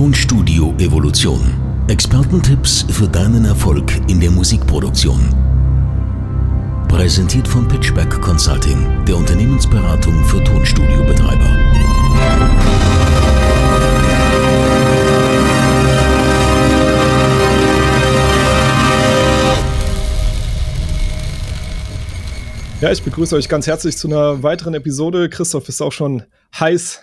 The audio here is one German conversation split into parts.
Tonstudio Evolution. Expertentipps für deinen Erfolg in der Musikproduktion. Präsentiert von Pitchback Consulting, der Unternehmensberatung für Tonstudiobetreiber. Ja, ich begrüße euch ganz herzlich zu einer weiteren Episode. Christoph ist auch schon heiß.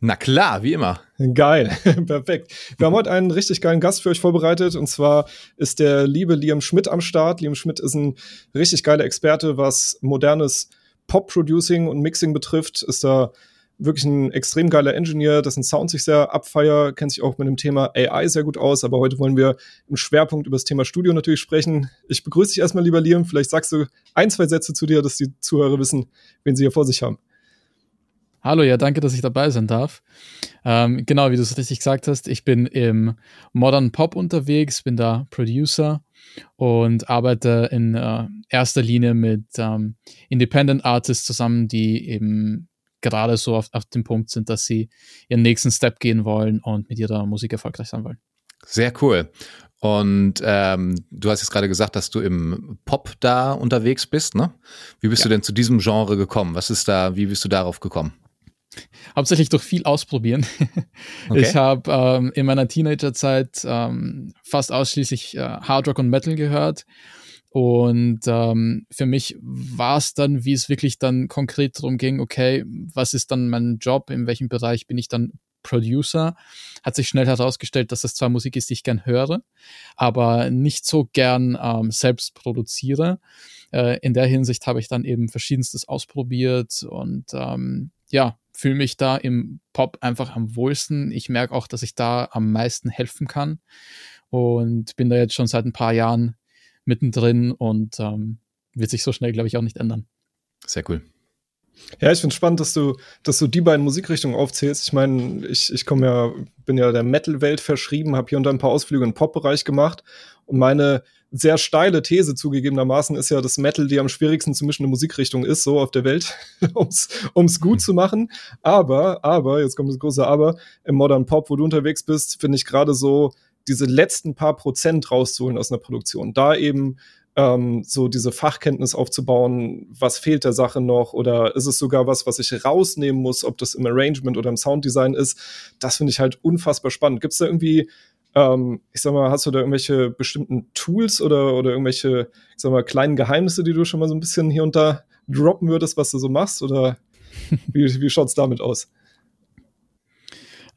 Na klar, wie immer. Geil, perfekt. Wir haben heute einen richtig geilen Gast für euch vorbereitet und zwar ist der liebe Liam Schmidt am Start. Liam Schmidt ist ein richtig geiler Experte, was modernes Pop-Producing und Mixing betrifft. Ist da wirklich ein extrem geiler Engineer, dessen Sound sich sehr abfeier, kennt sich auch mit dem Thema AI sehr gut aus, aber heute wollen wir im Schwerpunkt über das Thema Studio natürlich sprechen. Ich begrüße dich erstmal, lieber Liam. Vielleicht sagst du ein, zwei Sätze zu dir, dass die Zuhörer wissen, wen sie hier vor sich haben. Hallo, ja, danke, dass ich dabei sein darf. Ähm, genau, wie du es richtig gesagt hast, ich bin im Modern Pop unterwegs, bin da Producer und arbeite in äh, erster Linie mit ähm, Independent Artists zusammen, die eben gerade so auf, auf dem Punkt sind, dass sie ihren nächsten Step gehen wollen und mit ihrer Musik erfolgreich sein wollen. Sehr cool. Und ähm, du hast jetzt gerade gesagt, dass du im Pop da unterwegs bist, ne? Wie bist ja. du denn zu diesem Genre gekommen? Was ist da, wie bist du darauf gekommen? Hauptsächlich durch viel ausprobieren. Okay. Ich habe ähm, in meiner Teenagerzeit ähm, fast ausschließlich äh, Hard Rock und Metal gehört und ähm, für mich war es dann, wie es wirklich dann konkret darum ging, okay, was ist dann mein Job, in welchem Bereich bin ich dann Producer? Hat sich schnell herausgestellt, dass das zwar Musik ist, die ich gern höre, aber nicht so gern ähm, selbst produziere. Äh, in der Hinsicht habe ich dann eben verschiedenstes ausprobiert und ähm, ja, fühle mich da im Pop einfach am wohlsten. Ich merke auch, dass ich da am meisten helfen kann und bin da jetzt schon seit ein paar Jahren mittendrin und ähm, wird sich so schnell, glaube ich, auch nicht ändern. Sehr cool. Ja, ich finde spannend, dass du, dass du die beiden Musikrichtungen aufzählst. Ich meine, ich, ich komme ja, bin ja der Metal-Welt verschrieben, habe hier und da ein paar Ausflüge im Pop-Bereich gemacht. Und meine sehr steile These zugegebenermaßen ist ja, dass Metal die am schwierigsten zu mischende Musikrichtung ist, so auf der Welt, ums, ums gut zu machen. Aber, aber, jetzt kommt das große Aber, im Modern Pop, wo du unterwegs bist, finde ich gerade so, diese letzten paar Prozent rauszuholen aus einer Produktion. Da eben ähm, so diese Fachkenntnis aufzubauen, was fehlt der Sache noch oder ist es sogar was, was ich rausnehmen muss, ob das im Arrangement oder im Sounddesign ist, das finde ich halt unfassbar spannend. Gibt es da irgendwie, ähm, ich sag mal, hast du da irgendwelche bestimmten Tools oder, oder irgendwelche, ich sag mal, kleinen Geheimnisse, die du schon mal so ein bisschen hier und da droppen würdest, was du so machst oder wie, wie es damit aus?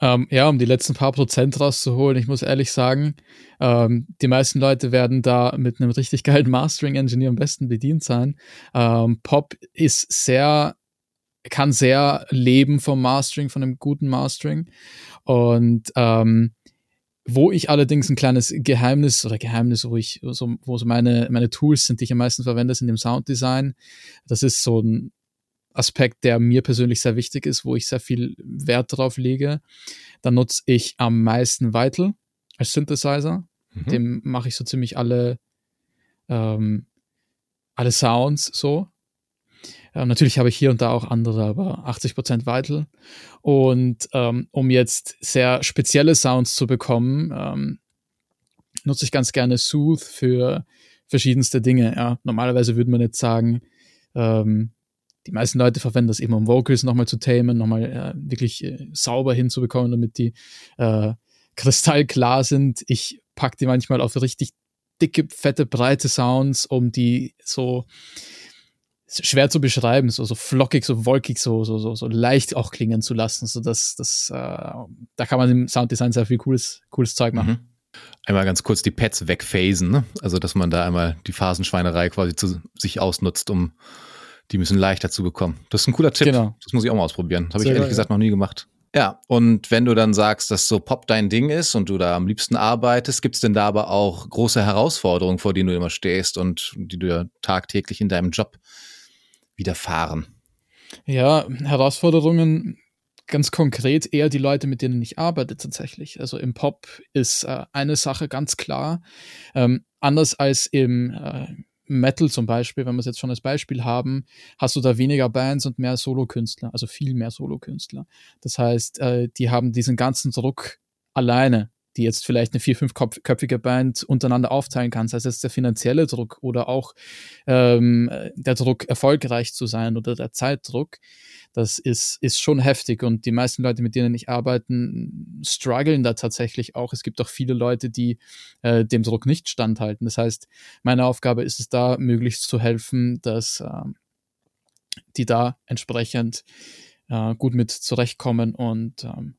Ähm, ja, um die letzten paar Prozent rauszuholen, ich muss ehrlich sagen, ähm, die meisten Leute werden da mit einem richtig geilen Mastering-Engineer am besten bedient sein. Ähm, Pop ist sehr, kann sehr leben vom Mastering, von einem guten Mastering. Und ähm, wo ich allerdings ein kleines Geheimnis oder Geheimnis, wo ich so, wo so meine, meine Tools sind, die ich am meisten verwende, sind im Sounddesign. Das ist so ein Aspekt, der mir persönlich sehr wichtig ist, wo ich sehr viel Wert drauf lege. Dann nutze ich am meisten Vital als Synthesizer. Mhm. Dem mache ich so ziemlich alle, ähm, alle Sounds so. Ähm, natürlich habe ich hier und da auch andere, aber 80% Vital. Und ähm, um jetzt sehr spezielle Sounds zu bekommen, ähm, nutze ich ganz gerne Sooth für verschiedenste Dinge. Ja. Normalerweise würde man jetzt sagen, ähm, die meisten Leute verwenden das eben, um Vocals nochmal zu tamen, nochmal äh, wirklich äh, sauber hinzubekommen, damit die äh, kristallklar sind. Ich packe die manchmal auf richtig dicke, fette, breite Sounds, um die so schwer zu beschreiben, so, so flockig, so wolkig, so, so, so, so leicht auch klingen zu lassen. So dass das, äh, da kann man im Sounddesign sehr viel cooles, cooles Zeug machen. Mhm. Einmal ganz kurz die Pads wegphasen, ne? Also, dass man da einmal die Phasenschweinerei quasi zu sich ausnutzt, um die müssen leichter zu bekommen. Das ist ein cooler Tipp. Genau. Das muss ich auch mal ausprobieren. Habe ich ehrlich geil, gesagt noch nie gemacht. Ja, und wenn du dann sagst, dass so Pop dein Ding ist und du da am liebsten arbeitest, gibt es denn da aber auch große Herausforderungen, vor denen du immer stehst und die du ja tagtäglich in deinem Job widerfahren? Ja, Herausforderungen ganz konkret eher die Leute, mit denen ich arbeite tatsächlich. Also im Pop ist äh, eine Sache ganz klar. Ähm, anders als im äh, Metal zum Beispiel, wenn wir es jetzt schon als Beispiel haben, hast du da weniger Bands und mehr Solokünstler, also viel mehr Solokünstler. Das heißt, äh, die haben diesen ganzen Druck alleine, die jetzt vielleicht eine vier, fünfköpfige Band untereinander aufteilen kann. Sei es jetzt der finanzielle Druck oder auch ähm, der Druck, erfolgreich zu sein oder der Zeitdruck. Das ist, ist schon heftig und die meisten Leute, mit denen ich arbeite, strugglen da tatsächlich auch. Es gibt auch viele Leute, die äh, dem Druck nicht standhalten. Das heißt, meine Aufgabe ist es da, möglichst zu helfen, dass äh, die da entsprechend äh, gut mit zurechtkommen und ähm,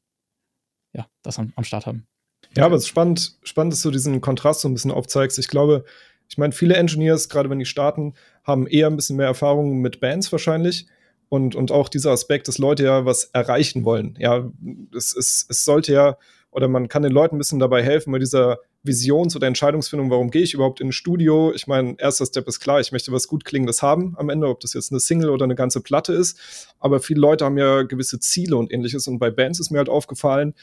ja, das am, am Start haben. Ja, aber es ist spannend, spannend, dass du diesen Kontrast so ein bisschen aufzeigst. Ich glaube, ich meine, viele Engineers, gerade wenn die starten, haben eher ein bisschen mehr Erfahrung mit Bands wahrscheinlich. Und, und auch dieser Aspekt, dass Leute ja was erreichen wollen. Ja, es, es, es sollte ja, oder man kann den Leuten ein bisschen dabei helfen bei dieser Visions- oder Entscheidungsfindung, warum gehe ich überhaupt in ein Studio? Ich meine, erster Step ist klar, ich möchte was gut Klingendes haben am Ende, ob das jetzt eine Single oder eine ganze Platte ist. Aber viele Leute haben ja gewisse Ziele und ähnliches. Und bei Bands ist mir halt aufgefallen,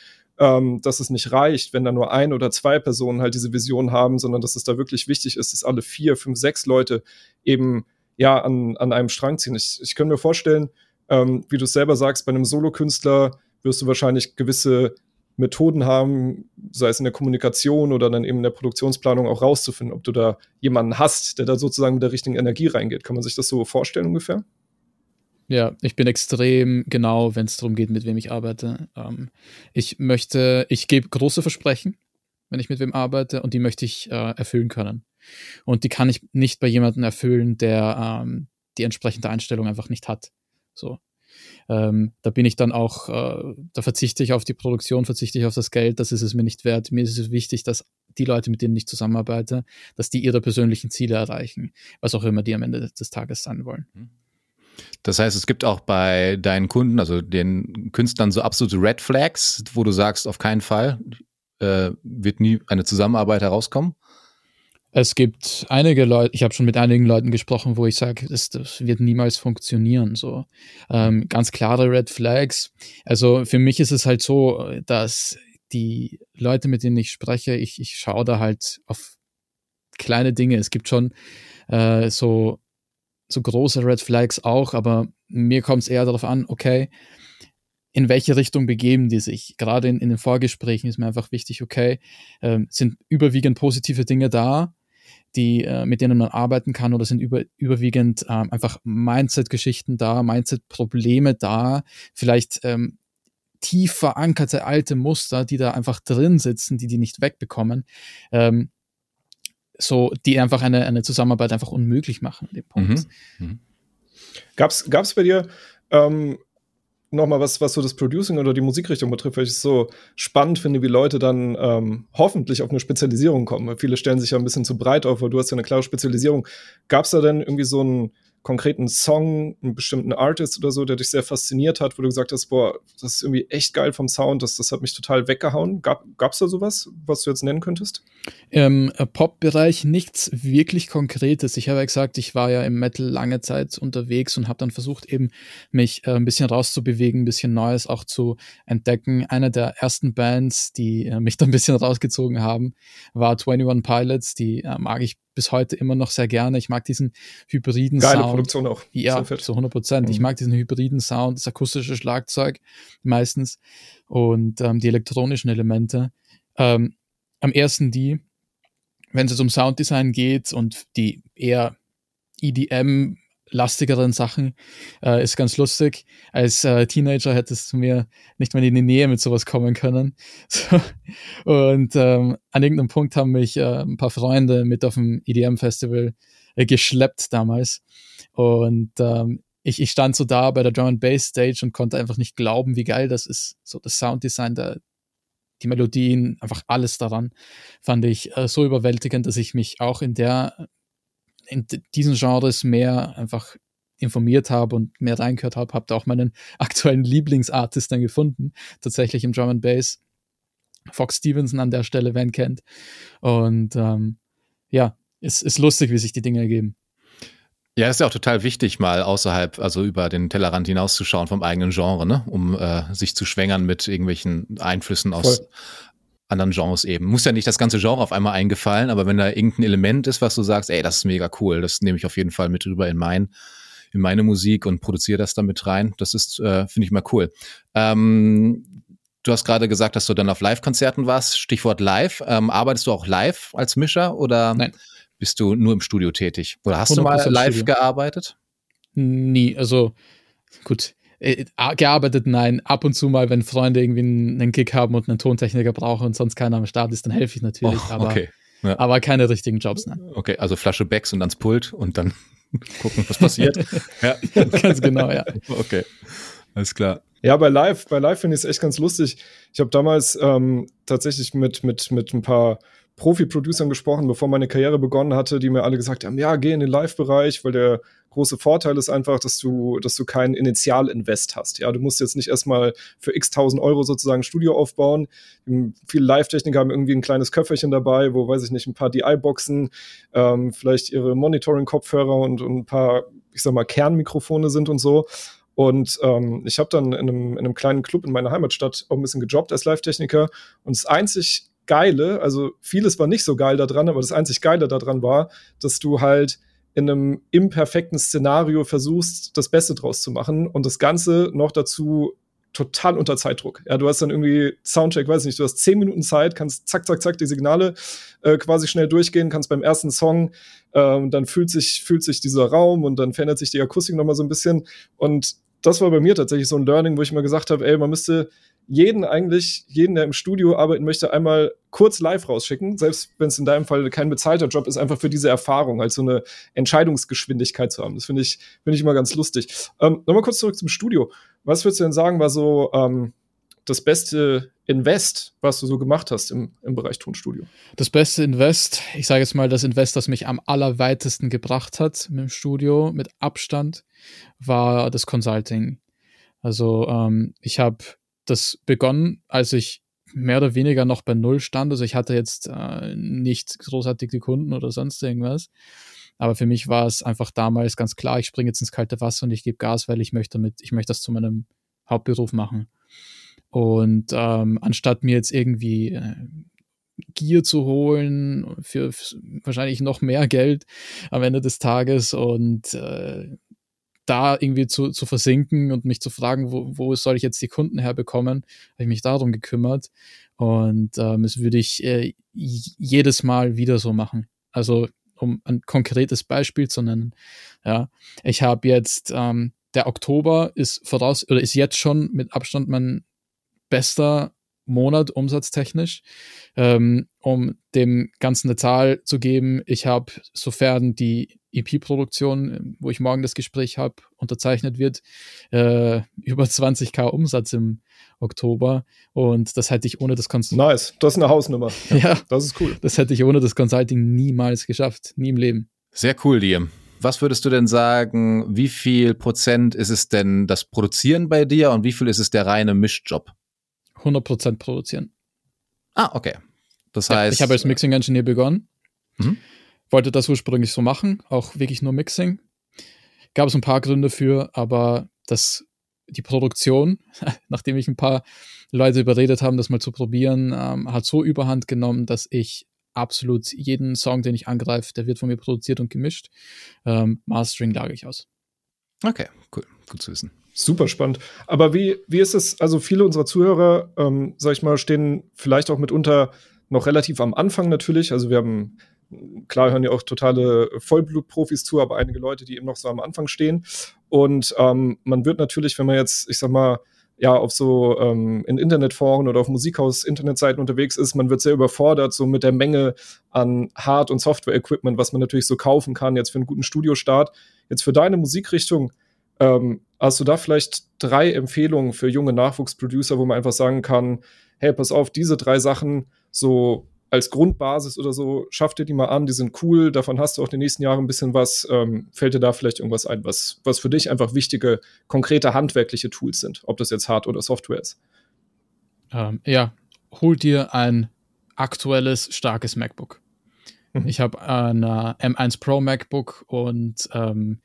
ähm, dass es nicht reicht, wenn da nur ein oder zwei Personen halt diese Vision haben, sondern dass es da wirklich wichtig ist, dass alle vier, fünf, sechs Leute eben ja an, an einem Strang ziehen. Ich, ich kann mir vorstellen, ähm, wie du es selber sagst, bei einem Solokünstler wirst du wahrscheinlich gewisse Methoden haben, sei es in der Kommunikation oder dann eben in der Produktionsplanung auch rauszufinden, ob du da jemanden hast, der da sozusagen mit der richtigen Energie reingeht. Kann man sich das so vorstellen ungefähr? Ja, ich bin extrem genau, wenn es darum geht, mit wem ich arbeite. Ähm, ich möchte, ich gebe große Versprechen, wenn ich mit wem arbeite, und die möchte ich äh, erfüllen können. Und die kann ich nicht bei jemandem erfüllen, der ähm, die entsprechende Einstellung einfach nicht hat. So. Ähm, da bin ich dann auch, äh, da verzichte ich auf die Produktion, verzichte ich auf das Geld, das ist es mir nicht wert. Mir ist es wichtig, dass die Leute, mit denen ich zusammenarbeite, dass die ihre persönlichen Ziele erreichen, was auch immer die am Ende des Tages sein wollen. Das heißt, es gibt auch bei deinen Kunden, also den Künstlern, so absolute Red Flags, wo du sagst, auf keinen Fall äh, wird nie eine Zusammenarbeit herauskommen? Es gibt einige Leute, ich habe schon mit einigen Leuten gesprochen, wo ich sage, das, das, wird niemals funktionieren. So ähm, ganz klare Red Flags. Also für mich ist es halt so, dass die Leute, mit denen ich spreche, ich, ich schaue da halt auf kleine Dinge. Es gibt schon äh, so so große Red Flags auch, aber mir kommt es eher darauf an, okay, in welche Richtung begeben die sich? Gerade in, in den Vorgesprächen ist mir einfach wichtig, okay, äh, sind überwiegend positive Dinge da, die, äh, mit denen man arbeiten kann oder sind über, überwiegend äh, einfach Mindset-Geschichten da, Mindset-Probleme da, vielleicht ähm, tief verankerte alte Muster, die da einfach drin sitzen, die die nicht wegbekommen. Ähm, so, die einfach eine, eine Zusammenarbeit einfach unmöglich machen an dem Punkt. Mhm. Mhm. Gab es bei dir ähm, nochmal was, was so das Producing oder die Musikrichtung betrifft, weil ich es so spannend finde, wie Leute dann ähm, hoffentlich auf eine Spezialisierung kommen. Viele stellen sich ja ein bisschen zu breit auf, weil du hast ja eine klare Spezialisierung. Gab es da denn irgendwie so ein konkreten Song, einen bestimmten Artist oder so, der dich sehr fasziniert hat, wo du gesagt hast, boah, das ist irgendwie echt geil vom Sound, das, das hat mich total weggehauen. Gab es da sowas, was du jetzt nennen könntest? Im äh, Pop-Bereich nichts wirklich Konkretes. Ich habe ja gesagt, ich war ja im Metal lange Zeit unterwegs und habe dann versucht, eben mich äh, ein bisschen rauszubewegen, ein bisschen Neues auch zu entdecken. Eine der ersten Bands, die äh, mich da ein bisschen rausgezogen haben, war 21 Pilots. Die äh, mag ich bis heute immer noch sehr gerne. Ich mag diesen hybriden Geile Sound. Produktion auch. Ja, zu 100 Prozent. Mhm. Ich mag diesen hybriden Sound, das akustische Schlagzeug meistens und ähm, die elektronischen Elemente. Ähm, am ersten die, wenn es um Sounddesign geht und die eher EDM lastigeren Sachen. Äh, ist ganz lustig. Als äh, Teenager hättest du mir nicht mal in die Nähe mit sowas kommen können. So. Und ähm, an irgendeinem Punkt haben mich äh, ein paar Freunde mit auf dem EDM-Festival äh, geschleppt damals. Und ähm, ich, ich stand so da bei der and Bass Stage und konnte einfach nicht glauben, wie geil das ist. So das Sounddesign, der, die Melodien, einfach alles daran fand ich äh, so überwältigend, dass ich mich auch in der in diesen Genres mehr einfach informiert habe und mehr reingehört habe, habe da auch meinen aktuellen Lieblingsartist dann gefunden, tatsächlich im Drum and Bass. Fox Stevenson an der Stelle, wer ihn kennt. Und ähm, ja, es ist lustig, wie sich die Dinge ergeben. Ja, ist ja auch total wichtig, mal außerhalb, also über den Tellerrand hinauszuschauen vom eigenen Genre, ne? um äh, sich zu schwängern mit irgendwelchen Einflüssen aus, Voll anderen Genres eben. Muss ja nicht das ganze Genre auf einmal eingefallen, aber wenn da irgendein Element ist, was du sagst, ey, das ist mega cool, das nehme ich auf jeden Fall mit rüber in mein, in meine Musik und produziere das damit rein. Das ist, äh, finde ich mal cool. Ähm, du hast gerade gesagt, dass du dann auf Live-Konzerten warst. Stichwort live. Ähm, arbeitest du auch live als Mischer oder Nein. bist du nur im Studio tätig? Oder hast du mal live Studio. gearbeitet? Nie. Also gut, äh, gearbeitet, nein. Ab und zu mal, wenn Freunde irgendwie einen Gig haben und einen Tontechniker brauchen und sonst keiner am Start ist, dann helfe ich natürlich. Oh, aber, okay. ja. aber keine richtigen Jobs, nein. Okay, also Flasche Becks und ans Pult und dann gucken, was passiert. ja. Ganz genau, ja. Okay, alles klar. Ja, bei Live, bei Live finde ich es echt ganz lustig. Ich habe damals ähm, tatsächlich mit, mit, mit ein paar Profi-Producern gesprochen, bevor meine Karriere begonnen hatte, die mir alle gesagt haben, ja, geh in den Live-Bereich, weil der große Vorteil ist einfach, dass du, dass du keinen Initialinvest hast. Ja, du musst jetzt nicht erstmal für x tausend Euro sozusagen ein Studio aufbauen. Viele Live-Techniker haben irgendwie ein kleines Köfferchen dabei, wo, weiß ich nicht, ein paar DI-Boxen, ähm, vielleicht ihre Monitoring-Kopfhörer und, und ein paar, ich sag mal, Kernmikrofone sind und so. Und ähm, ich habe dann in einem, in einem kleinen Club in meiner Heimatstadt auch ein bisschen gejobbt als Live-Techniker. Und das einzig Geile, also vieles war nicht so geil daran, aber das einzig Geile daran war, dass du halt in einem imperfekten Szenario versuchst, das Beste draus zu machen und das Ganze noch dazu total unter Zeitdruck. Ja, du hast dann irgendwie Soundcheck, weiß nicht, du hast zehn Minuten Zeit, kannst zack, zack, zack die Signale äh, quasi schnell durchgehen, kannst beim ersten Song, äh, dann fühlt sich, fühlt sich dieser Raum und dann verändert sich die Akustik nochmal so ein bisschen. Und das war bei mir tatsächlich so ein Learning, wo ich mir gesagt habe, ey, man müsste jeden eigentlich, jeden, der im Studio arbeiten möchte, einmal kurz live rausschicken, selbst wenn es in deinem Fall kein bezahlter Job ist, einfach für diese Erfahrung, halt so eine Entscheidungsgeschwindigkeit zu haben. Das finde ich, finde ich immer ganz lustig. Ähm, Nochmal kurz zurück zum Studio. Was würdest du denn sagen, war so ähm, das beste Invest, was du so gemacht hast im, im Bereich Tonstudio? Das beste Invest, ich sage jetzt mal das Invest, das mich am allerweitesten gebracht hat mit dem Studio, mit Abstand, war das Consulting. Also ähm, ich habe das begonnen, als ich mehr oder weniger noch bei Null stand. Also ich hatte jetzt äh, nicht großartig die Kunden oder sonst irgendwas. Aber für mich war es einfach damals ganz klar, ich springe jetzt ins kalte Wasser und ich gebe Gas, weil ich möchte mit, ich möchte das zu meinem Hauptberuf machen. Und ähm, anstatt mir jetzt irgendwie äh, Gier zu holen für, für, wahrscheinlich noch mehr Geld am Ende des Tages und äh, da irgendwie zu, zu versinken und mich zu fragen, wo, wo soll ich jetzt die Kunden herbekommen, habe ich mich darum gekümmert. Und ähm, das würde ich äh, jedes Mal wieder so machen. Also um ein konkretes Beispiel zu nennen. Ja, ich habe jetzt ähm, der Oktober ist voraus oder ist jetzt schon mit Abstand mein bester Monat umsatztechnisch. Ähm, um dem Ganzen eine Zahl zu geben, ich habe, sofern die EP-Produktion, wo ich morgen das Gespräch habe, unterzeichnet wird, äh, über 20k Umsatz im Oktober. Und das hätte ich ohne das Consulting. Nice, das ist eine Hausnummer. Ja, ja, das ist cool. Das hätte ich ohne das Consulting niemals geschafft, nie im Leben. Sehr cool, dir. Was würdest du denn sagen, wie viel Prozent ist es denn das Produzieren bei dir und wie viel ist es der reine Mischjob? 100% produzieren. Ah, okay. Das heißt. Ja, ich habe als Mixing Engineer begonnen. Mhm. Wollte das ursprünglich so machen, auch wirklich nur Mixing. Gab es ein paar Gründe für, aber das, die Produktion, nachdem ich ein paar Leute überredet haben, das mal zu probieren, ähm, hat so überhand genommen, dass ich absolut jeden Song, den ich angreife, der wird von mir produziert und gemischt. Ähm, Mastering lage ich aus. Okay, cool. Gut zu wissen. Super spannend. Aber wie, wie ist es, also viele unserer Zuhörer, ähm, sag ich mal, stehen vielleicht auch mitunter noch relativ am Anfang natürlich. Also wir haben, klar hören ja auch totale Vollblutprofis zu, aber einige Leute, die eben noch so am Anfang stehen. Und ähm, man wird natürlich, wenn man jetzt, ich sag mal, ja, auf so ähm, in Internetforen oder auf Musikhaus-Internetseiten unterwegs ist, man wird sehr überfordert, so mit der Menge an Hard- und Software-Equipment, was man natürlich so kaufen kann, jetzt für einen guten Studiostart. Jetzt für deine Musikrichtung, ähm, hast du da vielleicht drei Empfehlungen für junge Nachwuchsproducer, wo man einfach sagen kann, hey, pass auf, diese drei Sachen so als Grundbasis oder so, schaff dir die mal an, die sind cool, davon hast du auch die nächsten Jahre ein bisschen was. Ähm, fällt dir da vielleicht irgendwas ein, was, was für dich einfach wichtige, konkrete handwerkliche Tools sind, ob das jetzt Hard- oder Software ist? Ähm, ja, hol dir ein aktuelles, starkes MacBook. Mhm. Ich habe ein M1 Pro MacBook und ähm,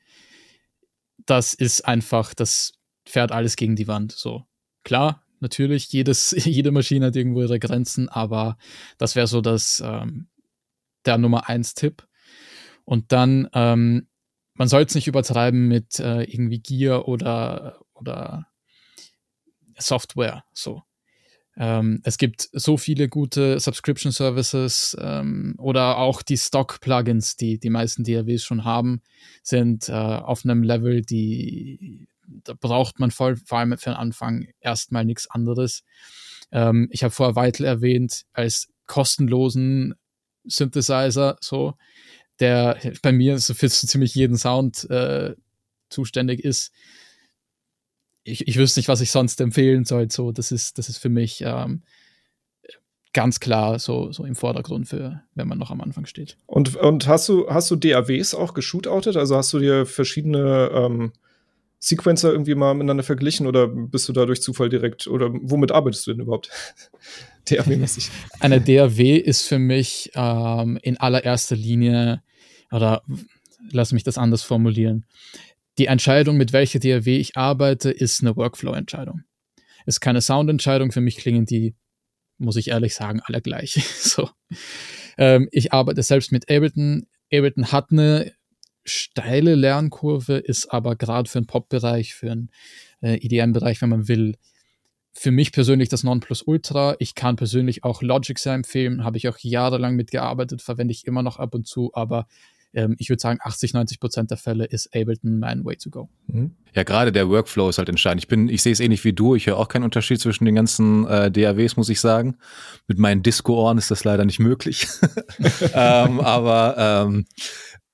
das ist einfach, das fährt alles gegen die Wand. So, klar, natürlich, jedes, jede Maschine hat irgendwo ihre Grenzen, aber das wäre so das, ähm, der Nummer eins Tipp. Und dann, ähm, man soll es nicht übertreiben mit äh, irgendwie Gear oder, oder Software, so. Ähm, es gibt so viele gute Subscription Services ähm, oder auch die Stock-Plugins, die die meisten DAWs schon haben, sind äh, auf einem Level, die da braucht man voll, vor allem für den Anfang erstmal nichts anderes. Ähm, ich habe vorher Vital erwähnt als kostenlosen Synthesizer, so der bei mir so für so ziemlich jeden Sound äh, zuständig ist ich, ich wüsste nicht, was ich sonst empfehlen soll. So, das ist, das ist für mich ähm, ganz klar so, so im Vordergrund für, wenn man noch am Anfang steht. Und, und hast du, hast du DAWs auch geshootoutet? Also hast du dir verschiedene ähm, Sequencer irgendwie mal miteinander verglichen oder bist du da durch Zufall direkt oder womit arbeitest du denn überhaupt? DAW-mäßig. Eine DAW ist für mich ähm, in allererster Linie, oder lass mich das anders formulieren die Entscheidung, mit welcher DAW ich arbeite, ist eine Workflow-Entscheidung. Ist keine Sound-Entscheidung. Für mich klingen die, muss ich ehrlich sagen, alle gleich. so. Ähm, ich arbeite selbst mit Ableton. Ableton hat eine steile Lernkurve, ist aber gerade für den Pop-Bereich, für den äh, EDM-Bereich, wenn man will, für mich persönlich das Nonplusultra. Ich kann persönlich auch Logic sehr empfehlen, habe ich auch jahrelang mitgearbeitet, verwende ich immer noch ab und zu, aber ähm, ich würde sagen, 80, 90 Prozent der Fälle ist Ableton mein Way to go. Mhm. Ja, gerade der Workflow ist halt entscheidend. Ich bin, ich sehe es ähnlich wie du. Ich höre auch keinen Unterschied zwischen den ganzen äh, DAWs, muss ich sagen. Mit meinen Disco-Ohren ist das leider nicht möglich. ähm, aber ähm,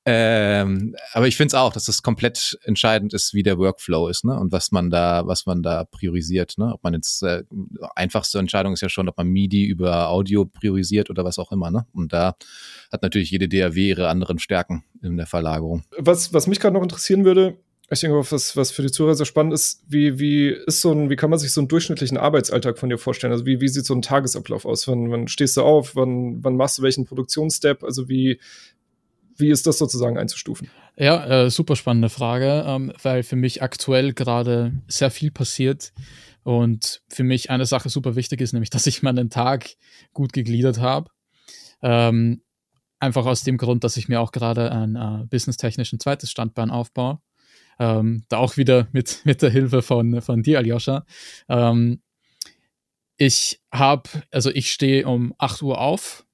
ähm, aber ich finde es auch, dass es komplett entscheidend ist, wie der Workflow ist, ne? Und was man da, was man da priorisiert, ne? Ob man jetzt äh, einfachste Entscheidung ist ja schon, ob man MIDI über Audio priorisiert oder was auch immer, ne? Und da hat natürlich jede DAW ihre anderen Stärken in der Verlagerung. Was, was mich gerade noch interessieren würde, ich denke, was, was für die Zuhörer sehr spannend ist, wie, wie ist so ein, wie kann man sich so einen durchschnittlichen Arbeitsalltag von dir vorstellen? Also wie, wie sieht so ein Tagesablauf aus? Wann, wann stehst du auf? Wann, wann machst du welchen Produktionsstep? Also wie, wie ist das sozusagen einzustufen? Ja, äh, super spannende Frage, ähm, weil für mich aktuell gerade sehr viel passiert und für mich eine Sache super wichtig ist, nämlich, dass ich meinen Tag gut gegliedert habe. Ähm, einfach aus dem Grund, dass ich mir auch gerade ein äh, businesstechnisch zweites Standbein aufbaue. Ähm, da auch wieder mit, mit der Hilfe von, von dir, Aljoscha. Ähm, ich habe, also ich stehe um 8 Uhr auf,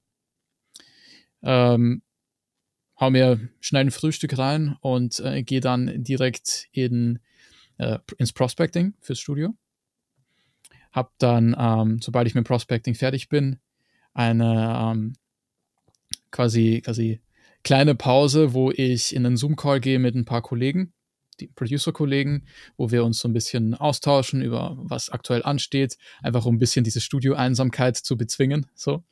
ähm, hau mir schnell ein Frühstück rein und äh, gehe dann direkt in, äh, ins Prospecting fürs Studio. Hab dann, ähm, sobald ich mit Prospecting fertig bin, eine ähm, quasi, quasi kleine Pause, wo ich in einen Zoom-Call gehe mit ein paar Kollegen, die Producer-Kollegen, wo wir uns so ein bisschen austauschen über was aktuell ansteht, einfach um ein bisschen diese Studio-Einsamkeit zu bezwingen. So.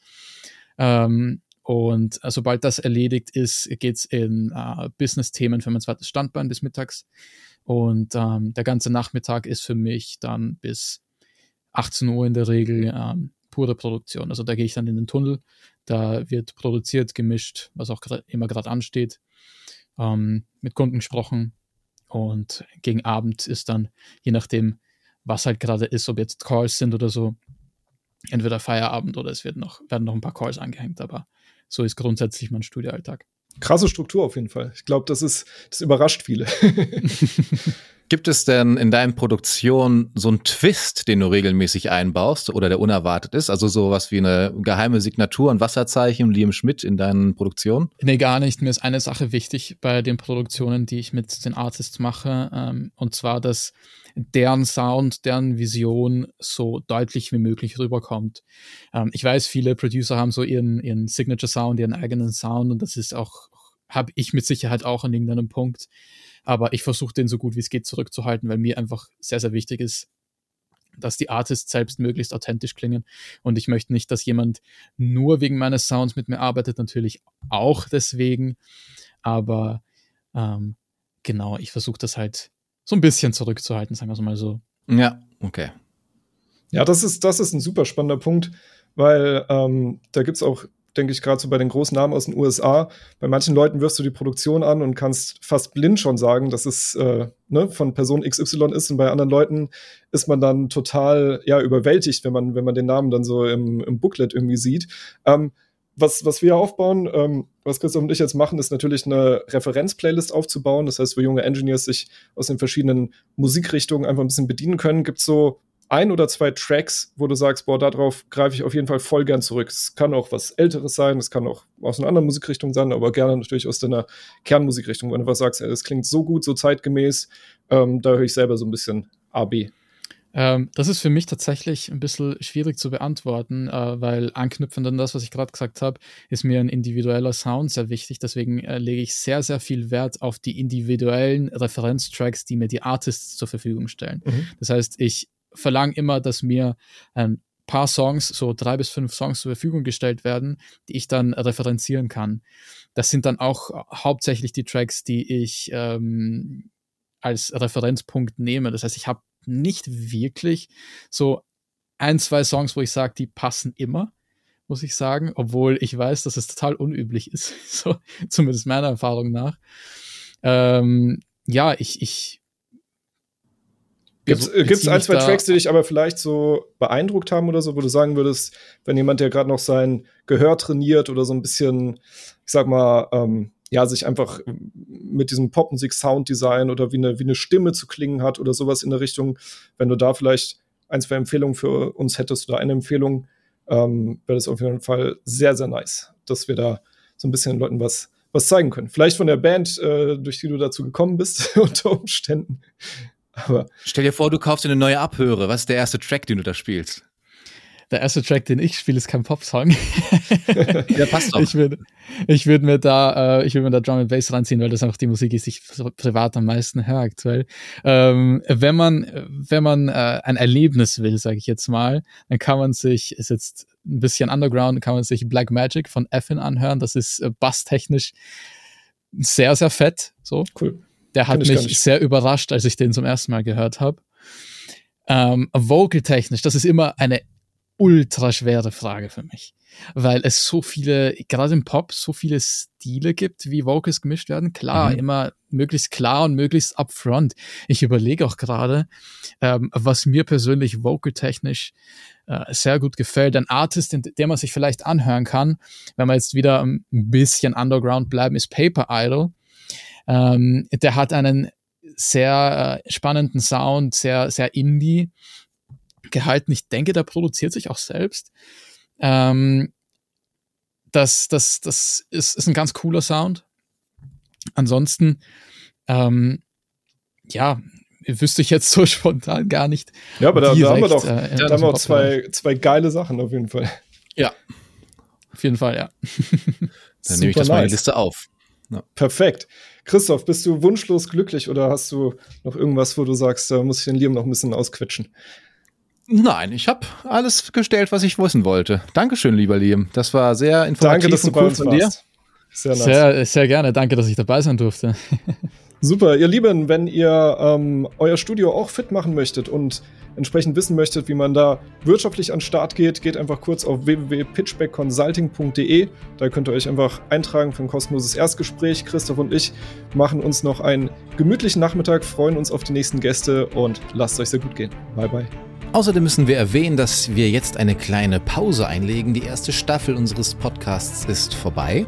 Ähm, und äh, sobald das erledigt ist, geht's in äh, Business-Themen für mein zweites Standbein bis mittags. Und ähm, der ganze Nachmittag ist für mich dann bis 18 Uhr in der Regel ähm, pure Produktion. Also da gehe ich dann in den Tunnel, da wird produziert, gemischt, was auch immer gerade ansteht, ähm, mit Kunden gesprochen. Und gegen Abend ist dann, je nachdem, was halt gerade ist, ob jetzt Calls sind oder so, entweder Feierabend oder es wird noch, werden noch ein paar Calls angehängt, aber so ist grundsätzlich mein Studioalltag. Krasse Struktur auf jeden Fall. Ich glaube, das ist, das überrascht viele. Gibt es denn in deinen Produktionen so einen Twist, den du regelmäßig einbaust oder der unerwartet ist? Also sowas wie eine geheime Signatur, ein Wasserzeichen, Liam Schmidt in deinen Produktionen? Nee, gar nicht. Mir ist eine Sache wichtig bei den Produktionen, die ich mit den Artists mache, ähm, und zwar, dass deren Sound, deren Vision so deutlich wie möglich rüberkommt. Ähm, ich weiß, viele Producer haben so ihren, ihren Signature Sound, ihren eigenen Sound und das ist auch, habe ich mit Sicherheit auch an irgendeinem Punkt. Aber ich versuche den so gut wie es geht zurückzuhalten, weil mir einfach sehr, sehr wichtig ist, dass die Artists selbst möglichst authentisch klingen. Und ich möchte nicht, dass jemand nur wegen meines Sounds mit mir arbeitet, natürlich auch deswegen. Aber ähm, genau, ich versuche das halt so ein bisschen zurückzuhalten, sagen wir es mal so. Ja, okay. Ja, das ist, das ist ein super spannender Punkt, weil ähm, da gibt es auch denke ich, gerade so bei den großen Namen aus den USA. Bei manchen Leuten wirfst du die Produktion an und kannst fast blind schon sagen, dass es äh, ne, von Person XY ist. Und bei anderen Leuten ist man dann total ja, überwältigt, wenn man, wenn man den Namen dann so im, im Booklet irgendwie sieht. Ähm, was, was wir aufbauen, ähm, was Christoph und ich jetzt machen, ist natürlich eine Referenz-Playlist aufzubauen. Das heißt, wo junge Engineers sich aus den verschiedenen Musikrichtungen einfach ein bisschen bedienen können. Gibt so ein oder zwei Tracks, wo du sagst, boah, darauf greife ich auf jeden Fall voll gern zurück. Es kann auch was Älteres sein, es kann auch aus einer anderen Musikrichtung sein, aber gerne natürlich aus deiner Kernmusikrichtung. Wenn du was sagst, es klingt so gut, so zeitgemäß, ähm, da höre ich selber so ein bisschen AB. Ähm, das ist für mich tatsächlich ein bisschen schwierig zu beantworten, äh, weil anknüpfend an das, was ich gerade gesagt habe, ist mir ein individueller Sound sehr wichtig. Deswegen äh, lege ich sehr, sehr viel Wert auf die individuellen Referenztracks, die mir die Artists zur Verfügung stellen. Mhm. Das heißt, ich verlange immer, dass mir ein paar Songs, so drei bis fünf Songs zur Verfügung gestellt werden, die ich dann referenzieren kann. Das sind dann auch hauptsächlich die Tracks, die ich ähm, als Referenzpunkt nehme. Das heißt, ich habe nicht wirklich so ein, zwei Songs, wo ich sage, die passen immer, muss ich sagen, obwohl ich weiß, dass es total unüblich ist, so zumindest meiner Erfahrung nach. Ähm, ja, ich, ich Gibt es ein, zwei Tracks, die dich aber vielleicht so beeindruckt haben oder so, wo du sagen würdest, wenn jemand, der gerade noch sein Gehör trainiert oder so ein bisschen, ich sag mal, ähm, ja, sich einfach mit diesem Popmusik-Sounddesign oder wie eine, wie eine Stimme zu klingen hat oder sowas in der Richtung, wenn du da vielleicht ein, zwei Empfehlungen für uns hättest oder eine Empfehlung, ähm, wäre das auf jeden Fall sehr, sehr nice, dass wir da so ein bisschen den Leuten was, was zeigen können. Vielleicht von der Band, äh, durch die du dazu gekommen bist, unter Umständen. Aber Stell dir vor, du kaufst dir eine neue Abhöre. Was ist der erste Track, den du da spielst? Der erste Track, den ich spiele, ist kein Popsong. ja, passt doch. Ich würde ich würd mir da, äh, ich würde mir da Drum and Bass reinziehen, weil das einfach die Musik ist, die ich privat am meisten höre aktuell. Ähm, wenn man, wenn man äh, ein Erlebnis will, sage ich jetzt mal, dann kann man sich, ist jetzt ein bisschen underground, kann man sich Black Magic von Effin anhören. Das ist äh, basstechnisch sehr, sehr fett. So. Cool. Der hat mich sehr überrascht, als ich den zum ersten Mal gehört habe. Ähm, Vocal-technisch, das ist immer eine ultra schwere Frage für mich, weil es so viele, gerade im Pop, so viele Stile gibt, wie Vocals gemischt werden. Klar, mhm. immer möglichst klar und möglichst upfront. Ich überlege auch gerade, ähm, was mir persönlich vocal-technisch äh, sehr gut gefällt. Ein Artist, den, der man sich vielleicht anhören kann, wenn wir jetzt wieder ein bisschen underground bleiben, ist Paper Idol. Ähm, der hat einen sehr äh, spannenden Sound, sehr, sehr indie gehalten. Ich denke, der produziert sich auch selbst. Ähm, das, das, das ist, ist ein ganz cooler Sound. Ansonsten, ähm, ja, wüsste ich jetzt so spontan gar nicht. Ja, aber da, direkt, da haben wir doch, äh, da haben wir auch zwei, zwei geile Sachen auf jeden Fall. Ja, auf jeden Fall, ja. Dann nehme ich das nice. meine Liste auf. Ja. Perfekt. Christoph, bist du wunschlos glücklich oder hast du noch irgendwas, wo du sagst, da muss ich den Liam noch ein bisschen ausquetschen? Nein, ich habe alles gestellt, was ich wissen wollte. Dankeschön, lieber Liam. Das war sehr informativ Danke, dass und cool von dir. Sehr, nice. sehr, sehr gerne. Danke, dass ich dabei sein durfte. Super, ihr Lieben, wenn ihr ähm, euer Studio auch fit machen möchtet und entsprechend wissen möchtet, wie man da wirtschaftlich an den Start geht, geht einfach kurz auf www.pitchbackconsulting.de. Da könnt ihr euch einfach eintragen für ein kostenloses Erstgespräch. Christoph und ich machen uns noch einen gemütlichen Nachmittag, freuen uns auf die nächsten Gäste und lasst euch sehr gut gehen. Bye, bye. Außerdem müssen wir erwähnen, dass wir jetzt eine kleine Pause einlegen. Die erste Staffel unseres Podcasts ist vorbei.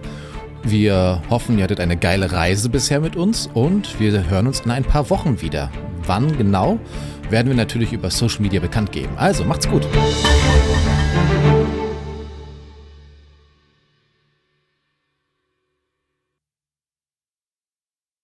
Wir hoffen, ihr hattet eine geile Reise bisher mit uns und wir hören uns in ein paar Wochen wieder. Wann genau? Werden wir natürlich über Social Media bekannt geben. Also macht's gut.